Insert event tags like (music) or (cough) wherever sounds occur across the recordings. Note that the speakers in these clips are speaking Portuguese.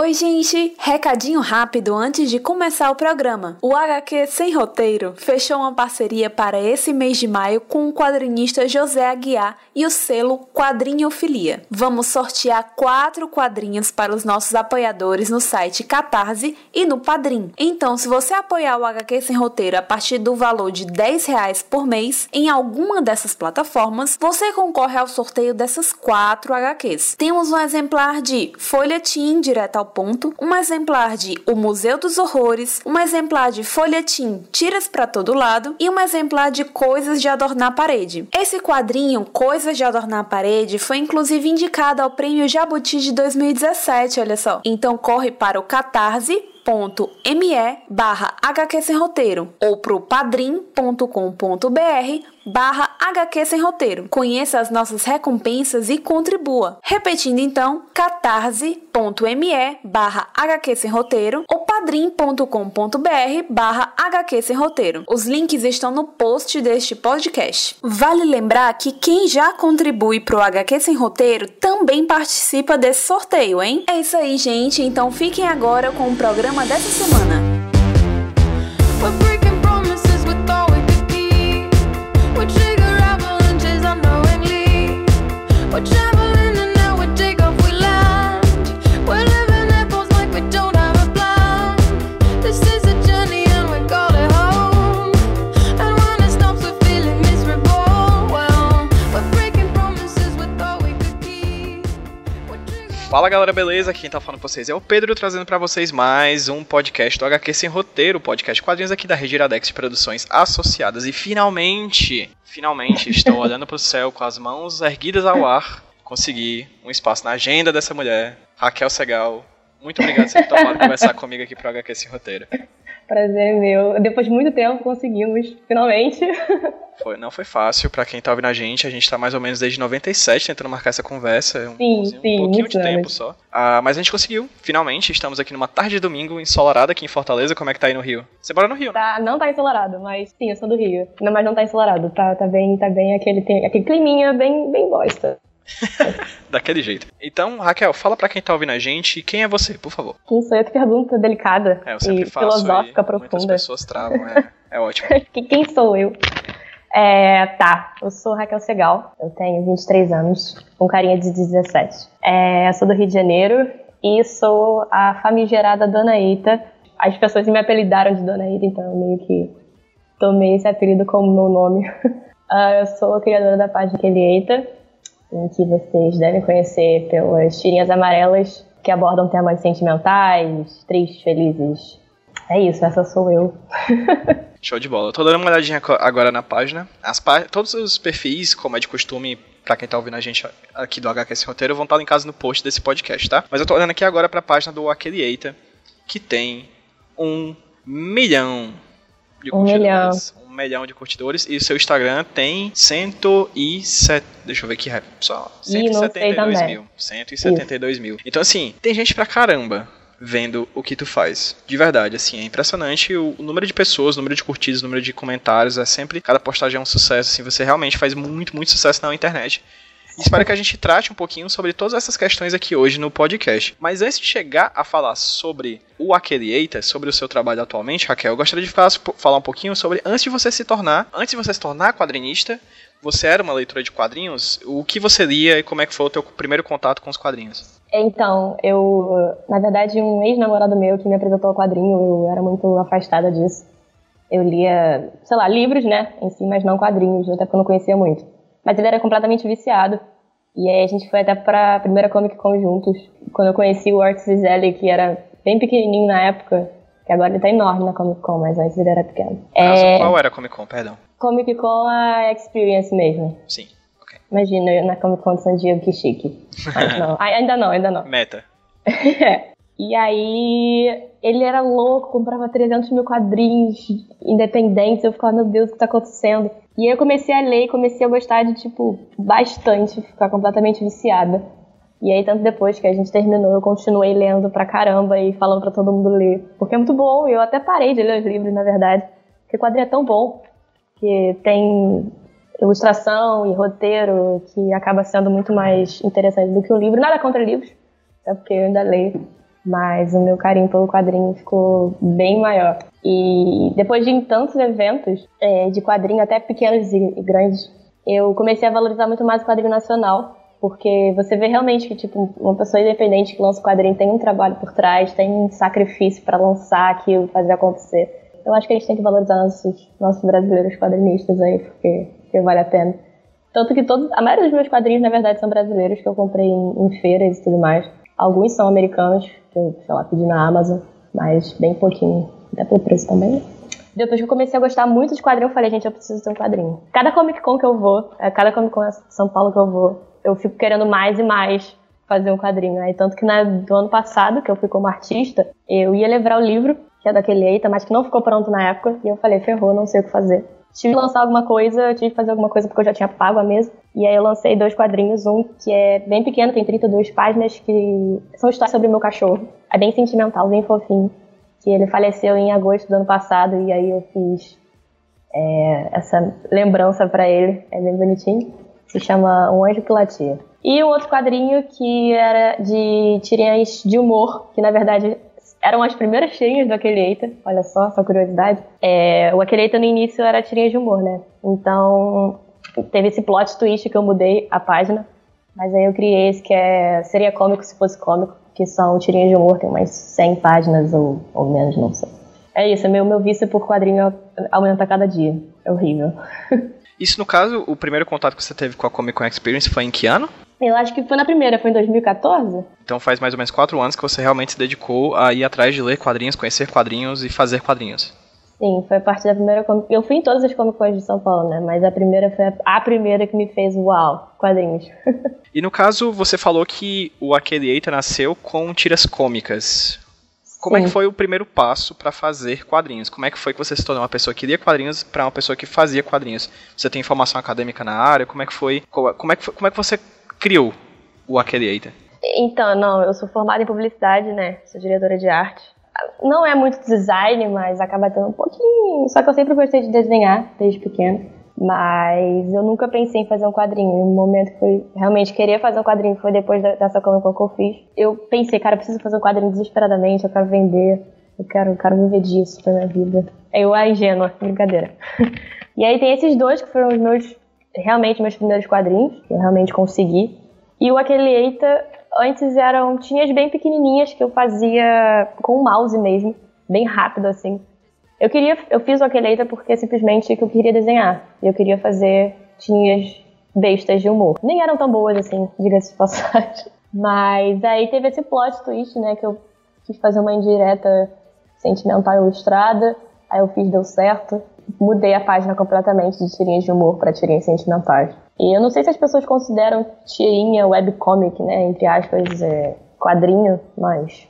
Oi, gente! Recadinho rápido antes de começar o programa. O HQ Sem Roteiro fechou uma parceria para esse mês de maio com o quadrinista José Aguiar e o selo Quadrinhofilia. Vamos sortear quatro quadrinhos para os nossos apoiadores no site Catarse e no Padrim. Então, se você apoiar o HQ Sem Roteiro a partir do valor de 10 reais por mês em alguma dessas plataformas, você concorre ao sorteio dessas quatro HQs. Temos um exemplar de Folhetim direto ao ponto, um exemplar de O Museu dos Horrores, um exemplar de folhetim Tiras para todo lado e um exemplar de Coisas de Adornar a Parede. Esse quadrinho, Coisas de Adornar a Parede, foi inclusive indicado ao Prêmio Jabuti de 2017, olha só. Então corre para o Catarse me barra HQ Sem Roteiro ou pro padrim.com.br barra HQ Sem Roteiro. Conheça as nossas recompensas e contribua. Repetindo então, catarse.me barra HQ Sem Roteiro ou padrim.com.br barra HQ Sem Roteiro. Os links estão no post deste podcast. Vale lembrar que quem já contribui pro HQ Sem Roteiro também participa desse sorteio, hein? É isso aí, gente. Então fiquem agora com o programa dessa semana. Fala galera, beleza? Quem tá falando com vocês é o Pedro, trazendo para vocês mais um podcast do HQ Sem Roteiro, podcast quadrinhos aqui da Rede Iradex Produções Associadas. E finalmente, finalmente, (laughs) estou olhando pro céu com as mãos erguidas ao ar, consegui um espaço na agenda dessa mulher, Raquel Segal. Muito obrigado por ter tomado conversar comigo aqui pro HQ Sem Roteiro. Prazer meu. Depois de muito tempo conseguimos, finalmente. (laughs) Foi, não foi fácil para quem tá ouvindo a gente. A gente tá mais ou menos desde 97 tentando marcar essa conversa. Um, sim, sim, um pouquinho de anos. tempo só. Ah, mas a gente conseguiu, finalmente. Estamos aqui numa tarde de domingo ensolarada aqui em Fortaleza. Como é que tá aí no Rio? Você mora no Rio, né? Tá, não tá ensolarado, mas sim, eu sou do Rio. Não, mas não tá ensolarado. Tá, tá bem, tá bem aquele, tem, aquele climinha bem, bem bosta. (laughs) Daquele jeito. Então, Raquel, fala para quem tá ouvindo a gente, quem é você, por favor? Quem sou eu? Que pergunta delicada é, eu sempre e faço filosófica, profunda. Muitas pessoas travam, é, é ótimo. (laughs) quem sou eu? É, tá, eu sou Raquel Segal, eu tenho 23 anos, com carinha de 17. É, eu sou do Rio de Janeiro e sou a famigerada Dona Eita. As pessoas me apelidaram de Dona Eita, então eu meio que tomei esse apelido como meu nome. uh, (laughs) eu sou a criadora da página Eita, em que vocês devem conhecer pelas tirinhas amarelas que abordam temas sentimentais, tristes, felizes. É isso, essa sou eu. (laughs) Show de bola. Eu tô dando uma olhadinha agora na página. As pá todos os perfis, como é de costume, para quem tá ouvindo a gente aqui do HQS Roteiro, vão estar linkados no post desse podcast, tá? Mas eu tô olhando aqui agora pra página do Aqueliator, que tem um milhão de um milhão. Milhão de curtidores. E o seu Instagram tem 107. Deixa eu ver aqui, só. 172 mil. 172 Isso. mil. Então, assim, tem gente pra caramba vendo o que tu faz. De verdade, assim, é impressionante o, o, número de pessoas, o número de curtidas, o número de comentários, é sempre, cada postagem é um sucesso, assim, você realmente faz muito, muito sucesso na internet. Espero que a gente trate um pouquinho sobre todas essas questões aqui hoje no podcast. Mas antes de chegar a falar sobre o Aqueliator, sobre o seu trabalho atualmente, Raquel, eu gostaria de falar um pouquinho sobre antes de você se tornar, antes de você se tornar quadrinista, você era uma leitora de quadrinhos? O que você lia e como é que foi o teu primeiro contato com os quadrinhos? Então, eu, na verdade, um ex-namorado meu que me apresentou o quadrinho, eu era muito afastada disso. Eu lia, sei lá, livros, né, em si, mas não quadrinhos, até porque eu não conhecia muito. Mas ele era completamente viciado. E aí a gente foi até pra primeira Comic Con juntos. Quando eu conheci o Art Cizelli, que era bem pequenininho na época, que agora ele tá enorme na Comic Con, mas antes ele era pequeno. é... qual era a Comic Con, perdão? Comic Con a Experience mesmo. Sim. Imagina, eu na Comic Con de San Diego, que chique. Mas não, (laughs) ainda não, ainda não. Meta. (laughs) é. E aí, ele era louco, comprava 300 mil quadrinhos independentes. Eu ficava, meu Deus, o que tá acontecendo? E aí eu comecei a ler e comecei a gostar de, tipo, bastante, ficar completamente viciada. E aí, tanto depois que a gente terminou, eu continuei lendo pra caramba e falando pra todo mundo ler. Porque é muito bom, e eu até parei de ler os livros, na verdade. Porque o quadrinho é tão bom, que tem ilustração e roteiro que acaba sendo muito mais interessante do que o livro. Nada contra livros, até porque eu ainda leio. Mas o meu carinho pelo quadrinho ficou bem maior. E depois de tantos eventos é, de quadrinho, até pequenos e grandes, eu comecei a valorizar muito mais o quadrinho nacional, porque você vê realmente que tipo uma pessoa independente que lança o quadrinho tem um trabalho por trás, tem um sacrifício para lançar aquilo, fazer acontecer. Eu acho que a gente tem que valorizar nossos, nossos brasileiros quadrinistas aí, porque, porque vale a pena. Tanto que todos, a maioria dos meus quadrinhos, na verdade, são brasileiros, que eu comprei em, em feiras e tudo mais. Alguns são americanos, que eu, sei lá, pedi na Amazon, mas bem pouquinho, até pelo preço também. Depois que eu comecei a gostar muito de quadrinho, eu falei, gente, eu preciso ter um quadrinho. Cada Comic Con que eu vou, é, cada Comic Con São Paulo que eu vou, eu fico querendo mais e mais fazer um quadrinho. Aí, tanto que na, do ano passado, que eu fui como artista, eu ia levar o livro, que é daquele Eita, mas que não ficou pronto na época, e eu falei, ferrou, não sei o que fazer. Tive que lançar alguma coisa, tive que fazer alguma coisa porque eu já tinha pago a mesa. E aí eu lancei dois quadrinhos, um que é bem pequeno, tem 32 páginas, que são histórias sobre o meu cachorro. É bem sentimental, bem fofinho. Que ele faleceu em agosto do ano passado, e aí eu fiz é, essa lembrança para ele. É bem bonitinho. Se chama Um Anjo que Latia. E um outro quadrinho que era de tirinhas de humor, que na verdade eram as primeiras tirinhas do Aqueleita, olha só, só curiosidade. É, o Aqueleita no início era tirinha de humor, né? Então teve esse plot twist que eu mudei a página, mas aí eu criei esse que é seria cômico se fosse cômico, que são tirinhas de humor, tem umas 100 páginas ou, ou menos, não sei. É isso, meu, meu vício por quadrinho aumenta a cada dia. É horrível. (laughs) Isso, no caso, o primeiro contato que você teve com a Comic Con Experience foi em que ano? Eu acho que foi na primeira, foi em 2014. Então faz mais ou menos quatro anos que você realmente se dedicou a ir atrás de ler quadrinhos, conhecer quadrinhos e fazer quadrinhos. Sim, foi a partir da primeira. Eu fui em todas as Comic Cons de São Paulo, né? Mas a primeira foi a primeira que me fez uau, quadrinhos. (laughs) e no caso, você falou que o Aqueleita nasceu com tiras cômicas. Como Sim. é que foi o primeiro passo para fazer quadrinhos? Como é que foi que você se tornou uma pessoa que lia quadrinhos para uma pessoa que fazia quadrinhos? Você tem formação acadêmica na área? Como é que foi? Como é que, foi, como é que você criou o Aqueleita? Então, não, eu sou formada em publicidade, né? Sou diretora de arte. Não é muito design, mas acaba tendo um pouquinho. Só que eu sempre gostei de desenhar desde pequeno. Mas eu nunca pensei em fazer um quadrinho. No momento que eu realmente queria fazer um quadrinho, foi depois dessa Comic Con que eu fiz. Eu pensei, cara, eu preciso fazer um quadrinho desesperadamente, eu quero vender, eu quero, eu quero viver disso pra minha vida. Eu, a ingênua, brincadeira. (laughs) e aí tem esses dois que foram os meus, realmente meus primeiros quadrinhos, que eu realmente consegui. E o Aquele Eita, antes eram tinhas bem pequenininhas que eu fazia com o mouse mesmo, bem rápido assim. Eu queria, eu fiz o Aqueleita porque simplesmente que eu queria desenhar. Eu queria fazer tinhas bestas de humor. Nem eram tão boas assim, (laughs) diga-se de passagem. Mas aí teve esse plot twist, né, que eu quis fazer uma indireta sentimental ilustrada. Aí eu fiz, deu certo. Mudei a página completamente de tirinhas de humor para tirinhas sentimentais. E eu não sei se as pessoas consideram tirinha webcomic, né, entre aspas, é, quadrinho, mas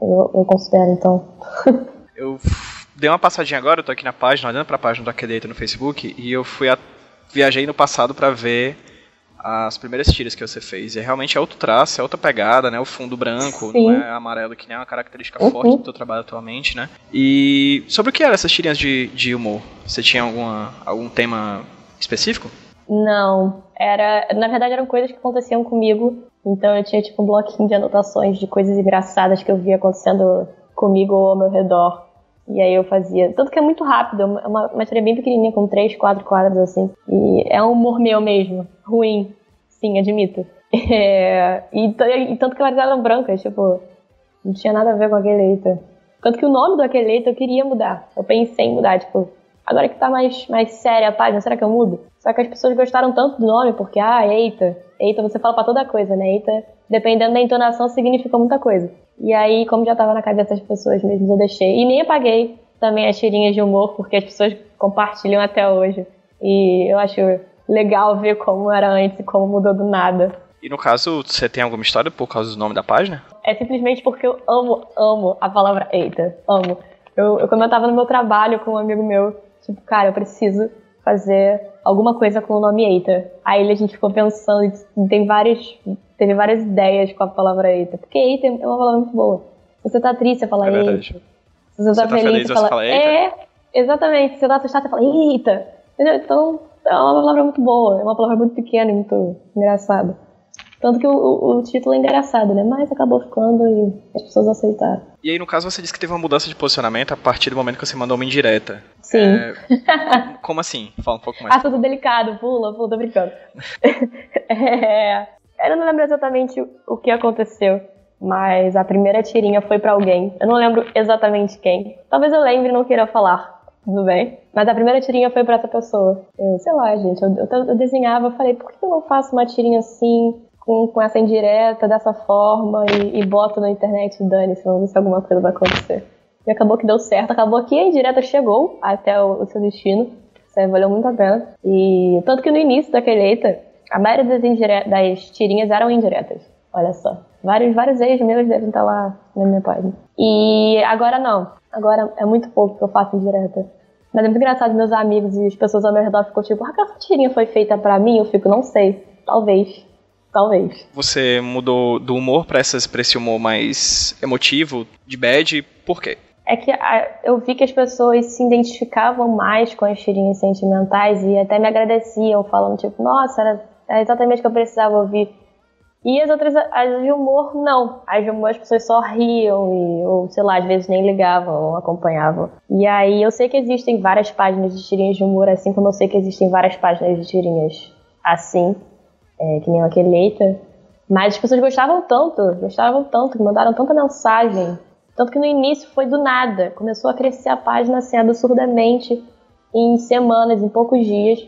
eu, eu considero então. (laughs) eu dei uma passadinha agora, eu tô aqui na página, olhando pra página do Aqueleita no Facebook, e eu fui a, viajei no passado para ver as primeiras tiras que você fez. E realmente é outro traço, é outra pegada, né? O fundo branco, Sim. não é amarelo, que nem é uma característica uhum. forte do teu trabalho atualmente, né? E sobre o que eram essas tirinhas de, de humor? Você tinha alguma, algum tema específico? Não, era, na verdade eram coisas que aconteciam comigo. Então eu tinha tipo um bloquinho de anotações de coisas engraçadas que eu via acontecendo comigo ou ao meu redor. E aí eu fazia. Tanto que é muito rápido, é uma, uma história bem pequenininha, com três, quatro quadros assim. E é um humor meu mesmo. Ruim. Sim, admito. (laughs) É, e, e, tanto que elas eram brancas, tipo, não tinha nada a ver com aquele leito. Tanto que o nome do aquele leito eu queria mudar. Eu pensei em mudar, tipo, agora que tá mais, mais séria a página, será que eu mudo? Só que as pessoas gostaram tanto do nome, porque, ah, eita. Eita, você fala pra toda coisa, né? Eita, dependendo da entonação, significa muita coisa. E aí, como já estava na cabeça das pessoas mesmo, eu deixei. E nem apaguei também as tirinhas de humor, porque as pessoas compartilham até hoje. E eu acho legal ver como era antes e como mudou do nada. E no caso, você tem alguma história por causa do nome da página? É simplesmente porque eu amo, amo a palavra eita. Amo. Eu, eu quando eu tava no meu trabalho com um amigo meu, tipo, cara, eu preciso fazer alguma coisa com o nome eita. Aí a gente ficou pensando, tem várias teve várias ideias com a palavra eita. Porque eita é uma palavra muito boa. Se você tá triste, você fala é eita. Se você, você tá, tá, feliz, você, fala, fala eita. É, exatamente. Se você tá assustado, você fala eita. Entendeu? Então, é uma palavra muito boa. É uma palavra muito pequena e muito engraçada. Tanto que o, o, o, título é engraçado, né? Mas acabou ficando e as pessoas aceitaram. E aí, no caso, você disse que teve uma mudança de posicionamento a partir do momento que você mandou uma indireta. Sim. É... (laughs) Como assim? Fala um pouco mais. Assunto delicado, pula, pula, tô brincando. (laughs) é... Eu não lembro exatamente o que aconteceu, mas a primeira tirinha foi para alguém. Eu não lembro exatamente quem. Talvez eu lembre e não queira falar. Tudo bem? Mas a primeira tirinha foi para essa pessoa. Eu, sei lá, gente, eu, eu, eu desenhava, falei, por que eu não faço uma tirinha assim? com, com essa indireta, dessa forma, e, e boto na internet dane-se, vamos ver se alguma coisa vai acontecer. E acabou que deu certo, acabou que a indireta chegou até o, o seu destino. Isso aí valeu muito a pena. E tanto que no início daquele eita, a maioria das, das tirinhas eram indiretas. Olha só. Vários, vários ex meus devem estar lá na minha página. E agora não. Agora é muito pouco que eu faço indireta. Mas é muito engraçado, meus amigos e as pessoas ao meu redor ficam tipo, ah, essa tirinha foi feita pra mim? Eu fico, não sei. Talvez. Talvez. Você mudou do humor pra, essas, pra esse humor mais emotivo, de bad, por quê? É que a, eu vi que as pessoas se identificavam mais com as tirinhas sentimentais e até me agradeciam, falando tipo, nossa, era exatamente o que eu precisava ouvir. E as outras, as de humor, não. As de humor as pessoas só riam e, ou sei lá, às vezes nem ligavam ou acompanhavam. E aí eu sei que existem várias páginas de tirinhas de humor, assim como eu sei que existem várias páginas de tirinhas assim é, que nem aquele Leita. Mas as pessoas gostavam tanto, gostavam tanto, que mandaram tanta mensagem. Tanto que no início foi do nada. Começou a crescer a página assim, absurdamente em semanas, em poucos dias.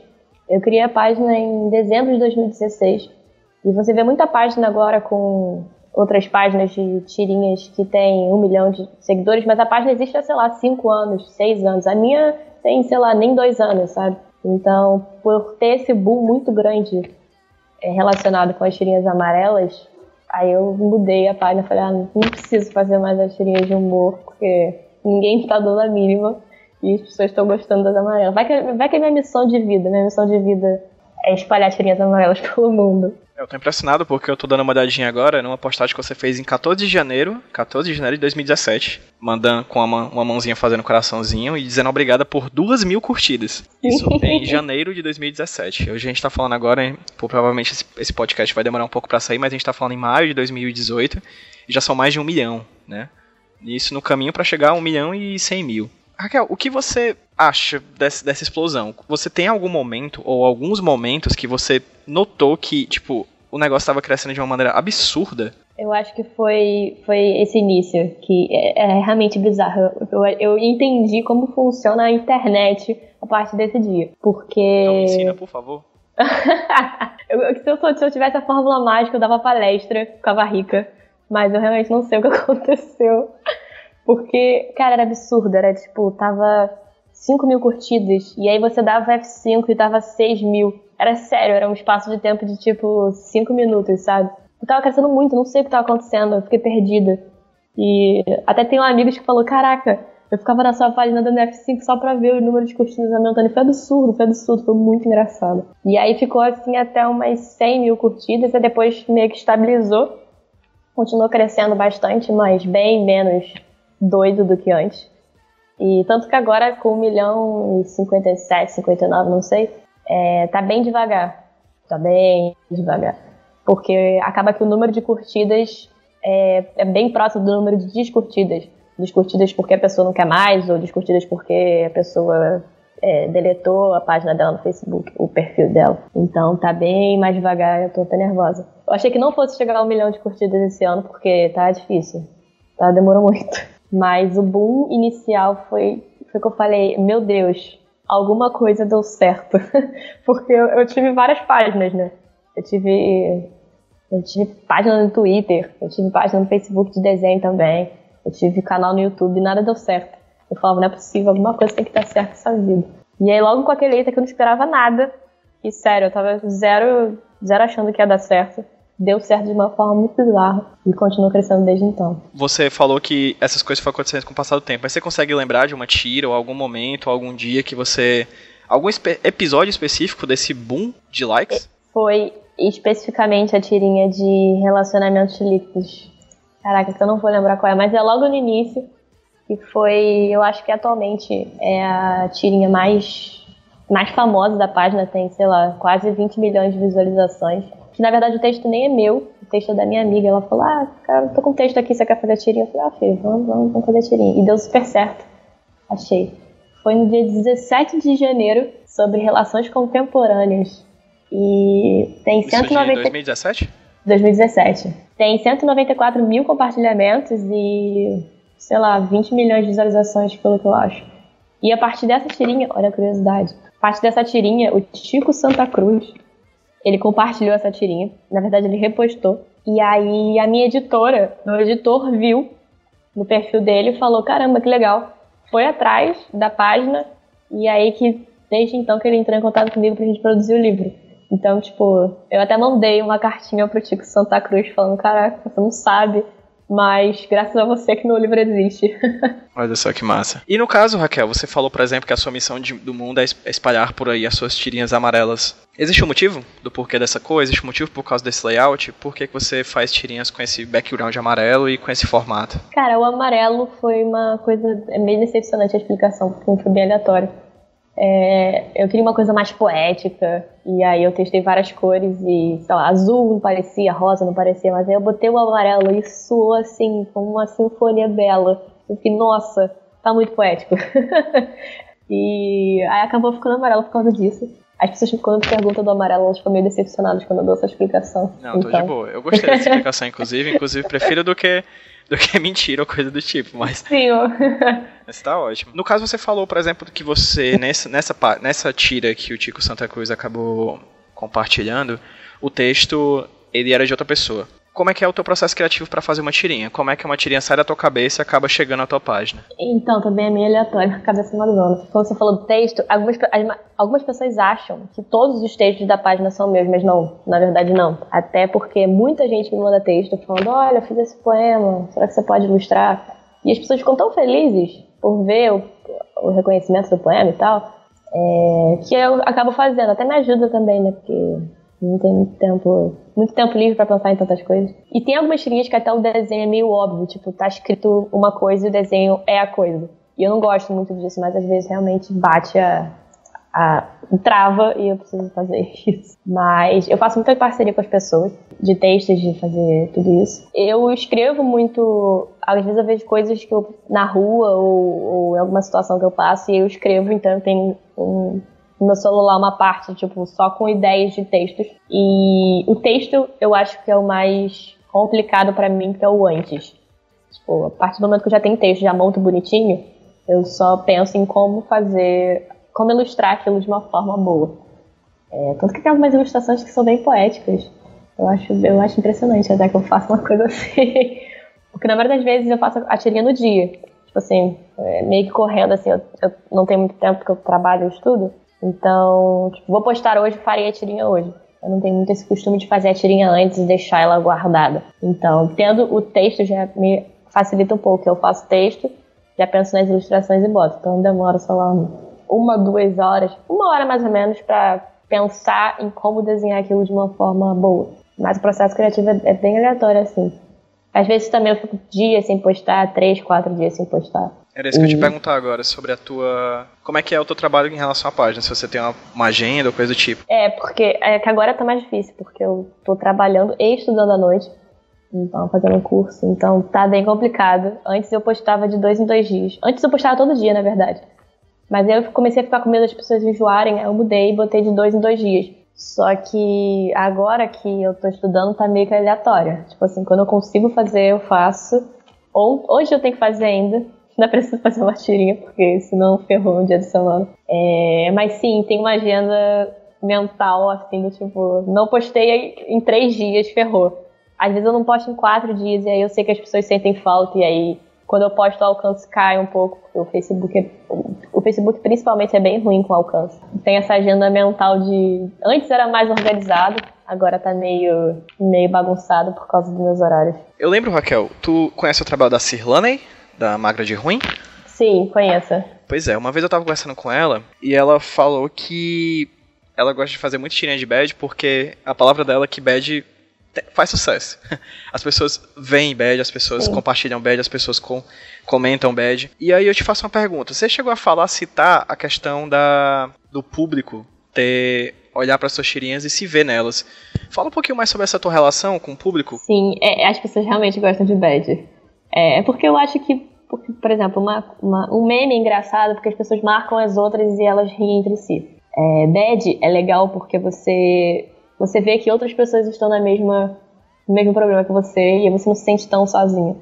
Eu criei a página em dezembro de 2016. E você vê muita página agora com outras páginas de tirinhas que tem um milhão de seguidores, mas a página existe há, sei lá, cinco anos, seis anos. A minha tem, sei lá, nem dois anos, sabe? Então, por ter esse boom muito grande é, relacionado com as tirinhas amarelas, aí eu mudei a página, falei, ah, não preciso fazer mais as tirinhas de humor, porque ninguém está dando a mínima e as pessoas estão gostando das amarelas. Vai que, vai que é minha missão de vida, minha missão de vida é espalhar tirinhas amarelas (laughs) pelo mundo. Eu tô impressionado porque eu tô dando uma olhadinha agora numa postagem que você fez em 14 de janeiro, 14 de janeiro de 2017, mandando com uma, uma mãozinha fazendo coraçãozinho e dizendo obrigada por duas mil curtidas. Isso em (laughs) janeiro de 2017. Hoje a gente tá falando agora, hein, pô, provavelmente esse, esse, podcast vai demorar um pouco para sair, mas a gente tá falando em maio de 2018 e já são mais de um milhão, né? Isso no caminho para chegar a um milhão e cem mil. Raquel, o que você acha dessa, dessa explosão? Você tem algum momento, ou alguns momentos, que você notou que, tipo, o negócio estava crescendo de uma maneira absurda? Eu acho que foi, foi esse início, que é, é realmente bizarro. Eu, eu entendi como funciona a internet a partir desse dia. Porque. Então me ensina, por favor. (laughs) eu, se, eu, se eu tivesse a fórmula mágica, eu dava palestra, ficava rica. Mas eu realmente não sei o que (laughs) aconteceu. Porque, cara, era absurdo. Era tipo, tava 5 mil curtidas. E aí você dava F5 e tava 6 mil. Era sério, era um espaço de tempo de tipo 5 minutos, sabe? Eu tava crescendo muito, não sei o que tava acontecendo, eu fiquei perdida. E até tem um amigo que falou: Caraca, eu ficava na sua página dando F5 só pra ver o número de curtidas aumentando. E foi absurdo, foi absurdo, foi muito engraçado. E aí ficou assim até umas 100 mil curtidas, e depois meio que estabilizou. Continuou crescendo bastante, mas bem menos doido do que antes. E tanto que agora com 1 milhão e 57, 59, não sei, é, tá bem devagar. Tá bem devagar. Porque acaba que o número de curtidas é, é bem próximo do número de descurtidas. Descurtidas porque a pessoa não quer mais, ou descurtidas porque a pessoa é, deletou a página dela no Facebook, o perfil dela. Então tá bem mais devagar, eu tô até nervosa. Eu achei que não fosse chegar a um milhão de curtidas esse ano, porque tá difícil. Tá, demorou muito. (laughs) Mas o boom inicial foi, foi que eu falei, meu Deus, alguma coisa deu certo. (laughs) Porque eu, eu, tive várias páginas, né? Eu tive, eu tive página no Twitter, eu tive página no Facebook de desenho também, eu tive canal no YouTube nada deu certo. Eu falava, não é possível, alguma coisa tem que dar certo nessa vida. E aí logo com aquele eita que eu não esperava nada, e sério, eu tava zero, zero achando que ia dar certo deu certo de uma forma muito bizarra e continuou crescendo desde então. Você falou que essas coisas foram acontecendo com o passar do tempo, mas você consegue lembrar de uma tira ou algum momento, ou algum dia que você. algum episódio específico desse boom de likes? Foi especificamente a tirinha de relacionamentos líquidos. Caraca, eu não vou lembrar qual é, mas é logo no início, que foi, eu acho que atualmente é a tirinha mais, mais famosa da página, tem, sei lá, quase 20 milhões de visualizações Que na verdade o texto nem é meu, o texto é da minha amiga. Ela falou: Ah, cara, tô com um texto aqui, você quer fazer tirinha? Eu falei: Ah, filho, vamos, vamos, vamos fazer tirinha. E deu super certo. Achei. Foi no dia 17 de janeiro, sobre relações contemporâneas. E tem Isso 190. de 2017? 2017. Tem 194 mil compartilhamentos e, sei lá, 20 milhões de visualizações, pelo que eu acho. E a partir dessa tirinha, olha a curiosidade, a partir dessa tirinha, o Chico Santa Cruz, ele compartilhou essa tirinha. Na verdade, ele repostou. E aí a minha editora, meu editor viu no perfil dele e falou: caramba, que legal. Foi atrás da página e aí que desde então que ele entrou em contato comigo pra gente produzir o livro. Então, tipo, eu até mandei uma cartinha pro Chico Santa Cruz falando, caraca, você não sabe, mas graças a você que meu livro existe. (laughs) Olha só que massa. E no caso, Raquel, você falou, por exemplo, que a sua missão de, do mundo é espalhar por aí as suas tirinhas amarelas. Existe um motivo do porquê dessa coisa? Existe um motivo por causa desse layout? Por que, que você faz tirinhas com esse background amarelo e com esse formato? Cara, o amarelo foi uma coisa é meio decepcionante a explicação, porque foi bem aleatório. É, eu queria uma coisa mais poética, e aí eu testei várias cores e, sei lá, azul não parecia, rosa não parecia, mas aí eu botei o amarelo e soou assim, como uma sinfonia bela. Eu fiquei, nossa, tá muito poético. (laughs) e aí acabou ficando amarelo por causa disso. As pessoas, quando perguntam do amarelo, elas ficam meio decepcionadas quando eu dou essa explicação. Não, tô então... de boa. Eu gostei dessa (laughs) explicação, inclusive. Inclusive, prefiro do que do que (laughs) mentira ou coisa do tipo, mas. Sim. (laughs) mas tá ótimo. No caso, você falou, por exemplo, que você, nessa, nessa, nessa tira que o Tico Santa Cruz acabou compartilhando, o texto ele era de outra pessoa como é que é o teu processo criativo para fazer uma tirinha? Como é que uma tirinha sai da tua cabeça e acaba chegando à tua página? Então, também é meio aleatório, a (laughs) cabeça madrugando. Como você falou do texto, algumas, algumas pessoas acham que todos os textos da página são meus, mas não, na verdade não. Até porque muita gente me manda texto falando, olha, eu fiz esse poema, será que você pode ilustrar? E as pessoas ficam tão felizes por ver o, o reconhecimento do poema e tal, é, que eu acabo fazendo. Até me ajuda também, né, porque não tem muito tempo, muito tempo livre para pensar em tantas coisas. E tem algumas tirinhas que até o desenho é meio óbvio, tipo, tá escrito uma coisa e o desenho é a coisa. E eu não gosto muito disso, mas às vezes realmente bate a, a trava e eu preciso fazer (laughs) isso. Mas eu faço muita parceria com as pessoas, de textos, de fazer tudo isso. Eu escrevo muito, às vezes eu vejo coisas que eu na rua ou, ou em alguma situação que eu passo e eu escrevo, então eu tenho um, no meu celular uma parte, tipo, só com ideias de textos. E o texto eu acho que é o mais complicado para mim, que é o antes. Tipo, a partir do momento que eu já tenho texto, já monto bonitinho, eu só penso em como fazer, como ilustrar aquilo de uma forma boa. É, tanto que tem algumas ilustrações que são bem poéticas. Eu acho, eu acho impressionante até que eu faça uma coisa (laughs) assim. Porque na maioria das vezes eu faço a tirinha no dia. Tipo assim, é, meio que correndo, assim, eu, eu não tenho muito tempo que eu trabalho e estudo. Então, tipo, vou postar hoje, farei a tirinha hoje. Eu não tenho muito esse costume de fazer a tirinha antes e deixar ela guardada. Então, tendo o texto já me facilita um pouco. Eu faço texto, já penso nas ilustrações e boto. Então, demora, sei lá, uma, duas horas, uma hora mais ou menos, para pensar em como desenhar aquilo de uma forma boa. Mas o processo criativo é, é bem aleatório, assim. Às vezes também eu fico dias sem postar, três, quatro dias sem postar. Era isso que eu ia te perguntar agora, sobre a tua. Como é que é o teu trabalho em relação à página? Se você tem uma, uma agenda ou coisa do tipo. É, porque é que agora tá mais difícil, porque eu tô trabalhando e estudando à noite. Então, fazendo um curso. Então tá bem complicado. Antes eu postava de dois em dois dias. Antes eu postava todo dia, na verdade. Mas aí eu comecei a ficar com medo das pessoas enjoarem, aí eu mudei e botei de dois em dois dias. Só que agora que eu tô estudando tá meio que aleatório. Tipo assim, quando eu consigo fazer, eu faço. Ou hoje eu tenho que fazer ainda, ainda preciso fazer uma tirinha, porque senão ferrou um dia de semana. É, mas sim, tem uma agenda mental, assim, do tipo, não postei em três dias, ferrou. Às vezes eu não posto em quatro dias, e aí eu sei que as pessoas sentem falta, e aí quando eu posto o alcance cai um pouco, o Facebook, é, o Facebook principalmente é bem ruim com alcance. Tem essa agenda mental de, antes era mais organizado, agora tá meio, meio bagunçado por causa dos meus horários. Eu lembro, Raquel, tu conhece o trabalho da Cirlaney? Da Magra de Ruim? Sim, conheço. Pois é, uma vez eu tava conversando com ela e ela falou que ela gosta de fazer muito tirinha de bad porque a palavra dela é que bad faz sucesso. (laughs) As pessoas veem bad, as pessoas Sim. compartilham bad, as pessoas com, comentam bad. E aí eu te faço uma pergunta. Você chegou a falar, citar a questão da, do público ter olhar para suas tirinhas e se ver nelas. Fala um pouquinho mais sobre essa tua relação com o público. Sim, é, as pessoas realmente gostam de bad. É, é porque eu acho que, por exemplo, uma, uma, um meme é engraçado porque as pessoas marcam as outras e elas riem entre si. É, bad é legal porque você você vê que outras pessoas estão na mesma no mesmo problema que você e você não se sente tão sozinho.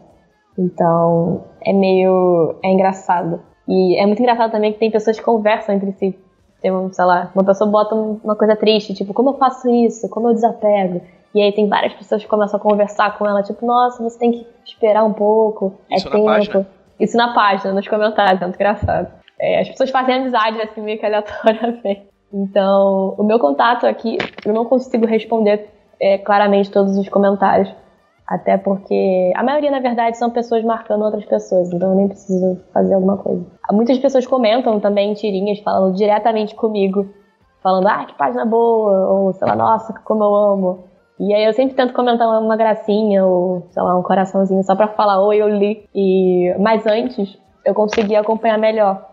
Então, é meio é engraçado. E é muito engraçado também que tem pessoas que conversam entre si. Tem, um, sei lá, uma pessoa bota uma coisa triste, tipo, como eu faço isso? Como eu desapego? E aí tem várias pessoas que começam a conversar com ela, tipo, nossa, você tem que esperar um pouco. Isso é na tempo. Isso na página, nos comentários, é muito engraçado. É, as pessoas fazem amizade assim meio que aleatoriamente. Então, o meu contato aqui, eu não consigo responder é, claramente todos os comentários. Até porque a maioria, na verdade, são pessoas marcando outras pessoas, então eu nem preciso fazer alguma coisa. Muitas pessoas comentam também tirinhas, falando diretamente comigo, falando, ah, que página boa, ou sei lá, nossa, como eu amo. E aí eu sempre tento comentar uma gracinha, ou sei lá, um coraçãozinho, só pra falar, oi, eu li. E... Mas antes, eu conseguia acompanhar melhor,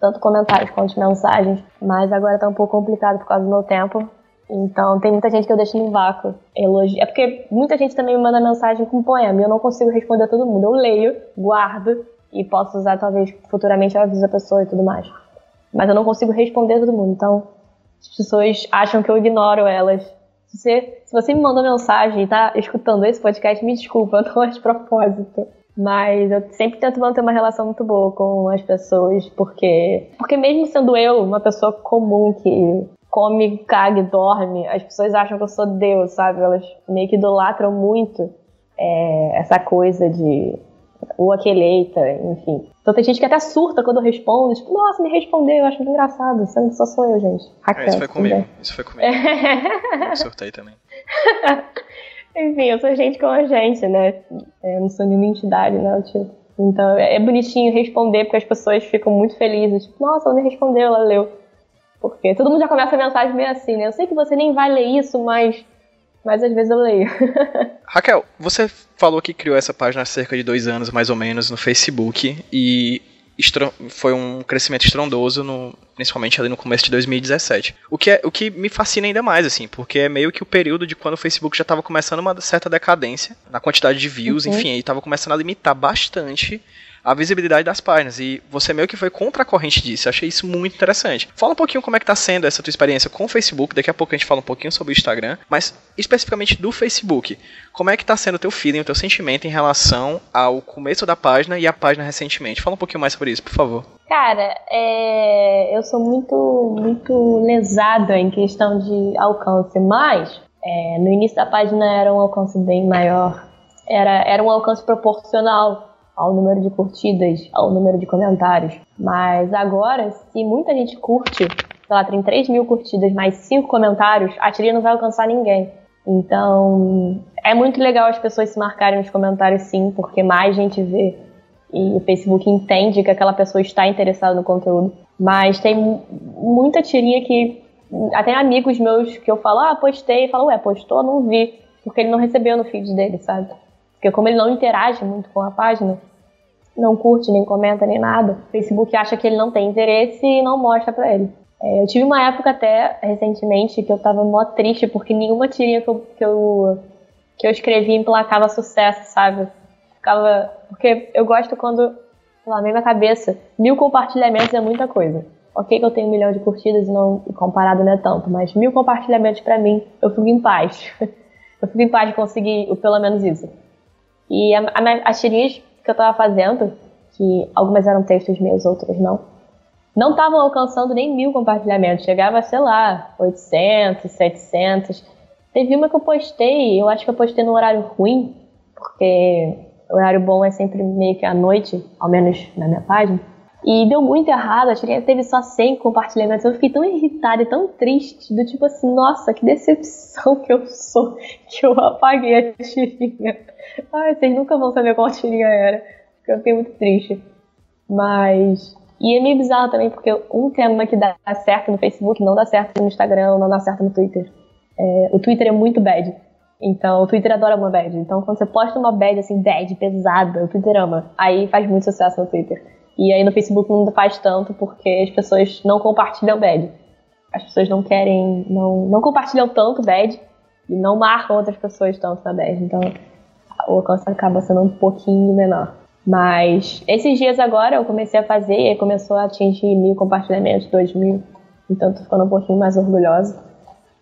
tanto comentários quanto mensagens, mas agora tá um pouco complicado por causa do meu tempo. Então, tem muita gente que eu deixo no vácuo. Elogio. É porque muita gente também me manda mensagem com poema e eu não consigo responder a todo mundo. Eu leio, guardo e posso usar, talvez, futuramente eu aviso a pessoa e tudo mais. Mas eu não consigo responder a todo mundo. Então, as pessoas acham que eu ignoro elas. Se você, se você me mandou mensagem e tá escutando esse podcast, me desculpa, (laughs) não é de propósito. Mas eu sempre tento manter uma relação muito boa com as pessoas, porque porque mesmo sendo eu uma pessoa comum que come, caga e dorme, as pessoas acham que eu sou Deus, sabe? Elas meio que idolatram muito é, essa coisa de o aqueleita, enfim. Então tem gente que até surta quando eu respondo, tipo, nossa, me respondeu, eu acho muito engraçado, sendo que só sou eu, gente. É, isso foi comigo, também. isso foi comigo. eu surtei também. (laughs) enfim, eu sou gente como a gente, né? Eu não sou nenhuma entidade, né? Tipo, então é bonitinho responder, porque as pessoas ficam muito felizes. Tipo, nossa, ela me respondeu, ela leu. Porque todo mundo já começa a mensagem meio assim, né? Eu sei que você nem vai ler isso, mas, mas às vezes eu leio. (laughs) Raquel, você falou que criou essa página há cerca de dois anos, mais ou menos, no Facebook. E foi um crescimento estrondoso, no, principalmente ali no começo de 2017. O que, é, o que me fascina ainda mais, assim, porque é meio que o período de quando o Facebook já estava começando uma certa decadência na quantidade de views, uhum. enfim, e estava começando a limitar bastante a visibilidade das páginas. E você meio que foi contra a corrente disso. Eu achei isso muito interessante. Fala um pouquinho como é que tá sendo essa tua experiência com o Facebook. Daqui a pouco a gente fala um pouquinho sobre o Instagram. Mas especificamente do Facebook. Como é que tá sendo o teu feeling, o teu sentimento em relação ao começo da página e a página recentemente? Fala um pouquinho mais sobre isso, por favor. Cara, é... eu sou muito, muito lesada em questão de alcance, mas é, no início da página era um alcance bem maior. Era, era um alcance proporcional ao número de curtidas, ao número de comentários. Mas agora, se muita gente curte, sei lá, tem 3 mil curtidas mais 5 comentários, a tirinha não vai alcançar ninguém. Então, é muito legal as pessoas se marcarem nos comentários sim, porque mais gente vê e o Facebook entende que aquela pessoa está interessada no conteúdo. Mas tem muita tirinha que até amigos meus que eu falo, ah, postei, e falam, ué, postou, não vi, porque ele não recebeu no feed dele, sabe? Porque como ele não interage muito com a página, não curte, nem comenta, nem nada, o Facebook acha que ele não tem interesse e não mostra para ele. É, eu tive uma época até recentemente que eu tava mó triste porque nenhuma tirinha que eu, que eu, que eu escrevi emplacava sucesso, sabe? Ficava. Porque eu gosto quando, lá, na minha cabeça, mil compartilhamentos é muita coisa. Ok que eu tenho um milhão de curtidas e não comparado não é tanto, mas mil compartilhamentos para mim, eu fico em paz. (laughs) eu fico em paz de conseguir pelo menos isso. E a, a, as tirinhas que eu estava fazendo, que algumas eram textos meus, outras não, não estavam alcançando nem mil compartilhamentos. Chegava, sei lá, 800, 700. Teve uma que eu postei, eu acho que eu postei no horário ruim, porque o horário bom é sempre meio que à noite, ao menos na minha página. E deu muito errado, a tirinha teve só 100 compartilhamentos. Eu fiquei tão irritada e tão triste, do tipo assim, nossa, que decepção que eu sou, que eu apaguei a tirinha. Ai, vocês nunca vão saber qual tirinha era, eu fiquei muito triste. Mas. E é meio bizarro também, porque um tema que dá certo no Facebook não dá certo no Instagram, não dá certo no Twitter. É, o Twitter é muito bad. Então, o Twitter adora uma bad. Então, quando você posta uma bad assim, bad, pesada, o Twitter ama. Aí faz muito sucesso no Twitter. E aí no Facebook não faz tanto porque as pessoas não compartilham bad. as pessoas não querem, não, não compartilham tanto bad e não marcam outras pessoas tanto na bad. Então o alcance acaba sendo um pouquinho menor. Mas esses dias agora eu comecei a fazer e começou a atingir mil compartilhamentos, dois mil. Então tô ficando um pouquinho mais orgulhosa.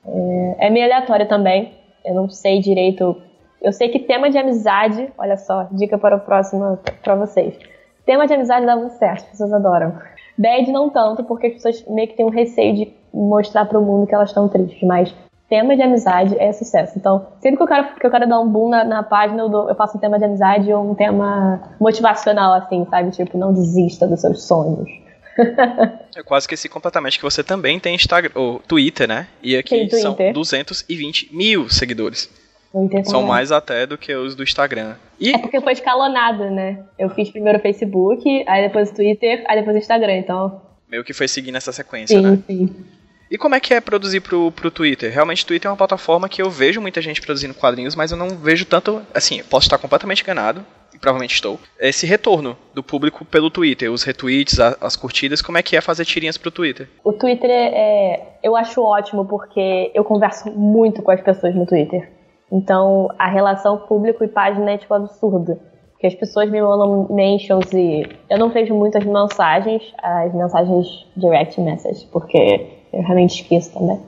É, é meio aleatório também. Eu não sei direito. Eu sei que tema de amizade, olha só, dica para o próximo para vocês. Tema de amizade dá muito certo, as pessoas adoram. Bad não tanto, porque as pessoas meio que têm um receio de mostrar para o mundo que elas estão tristes, mas tema de amizade é sucesso. Então, sempre que eu quero, que eu quero dar um boom na, na página, eu, dou, eu, faço um tema de amizade ou um tema motivacional, assim, sabe? Tipo, não desista dos seus sonhos. (laughs) eu quase esqueci completamente que você também tem Instagram, ou Twitter, né? E aqui são 220 mil seguidores. São mais até do que os do Instagram. E... É porque foi escalonado, né? Eu fiz primeiro o Facebook, aí depois o Twitter, aí depois o Instagram, então. Meio que foi seguindo essa sequência, sim, né? Sim. E como é que é produzir pro, pro Twitter? Realmente o Twitter é uma plataforma que eu vejo muita gente produzindo quadrinhos, mas eu não vejo tanto, assim, posso estar completamente enganado, e provavelmente estou, esse retorno do público pelo Twitter, os retweets, a, as curtidas, como é que é fazer tirinhas pro Twitter? O Twitter é, é, eu acho ótimo porque eu converso muito com as pessoas no Twitter. Então, a relação público e página é tipo absurda. Porque as pessoas me mandam mentions e eu não vejo muitas mensagens, as mensagens direct message, porque eu realmente esqueço também.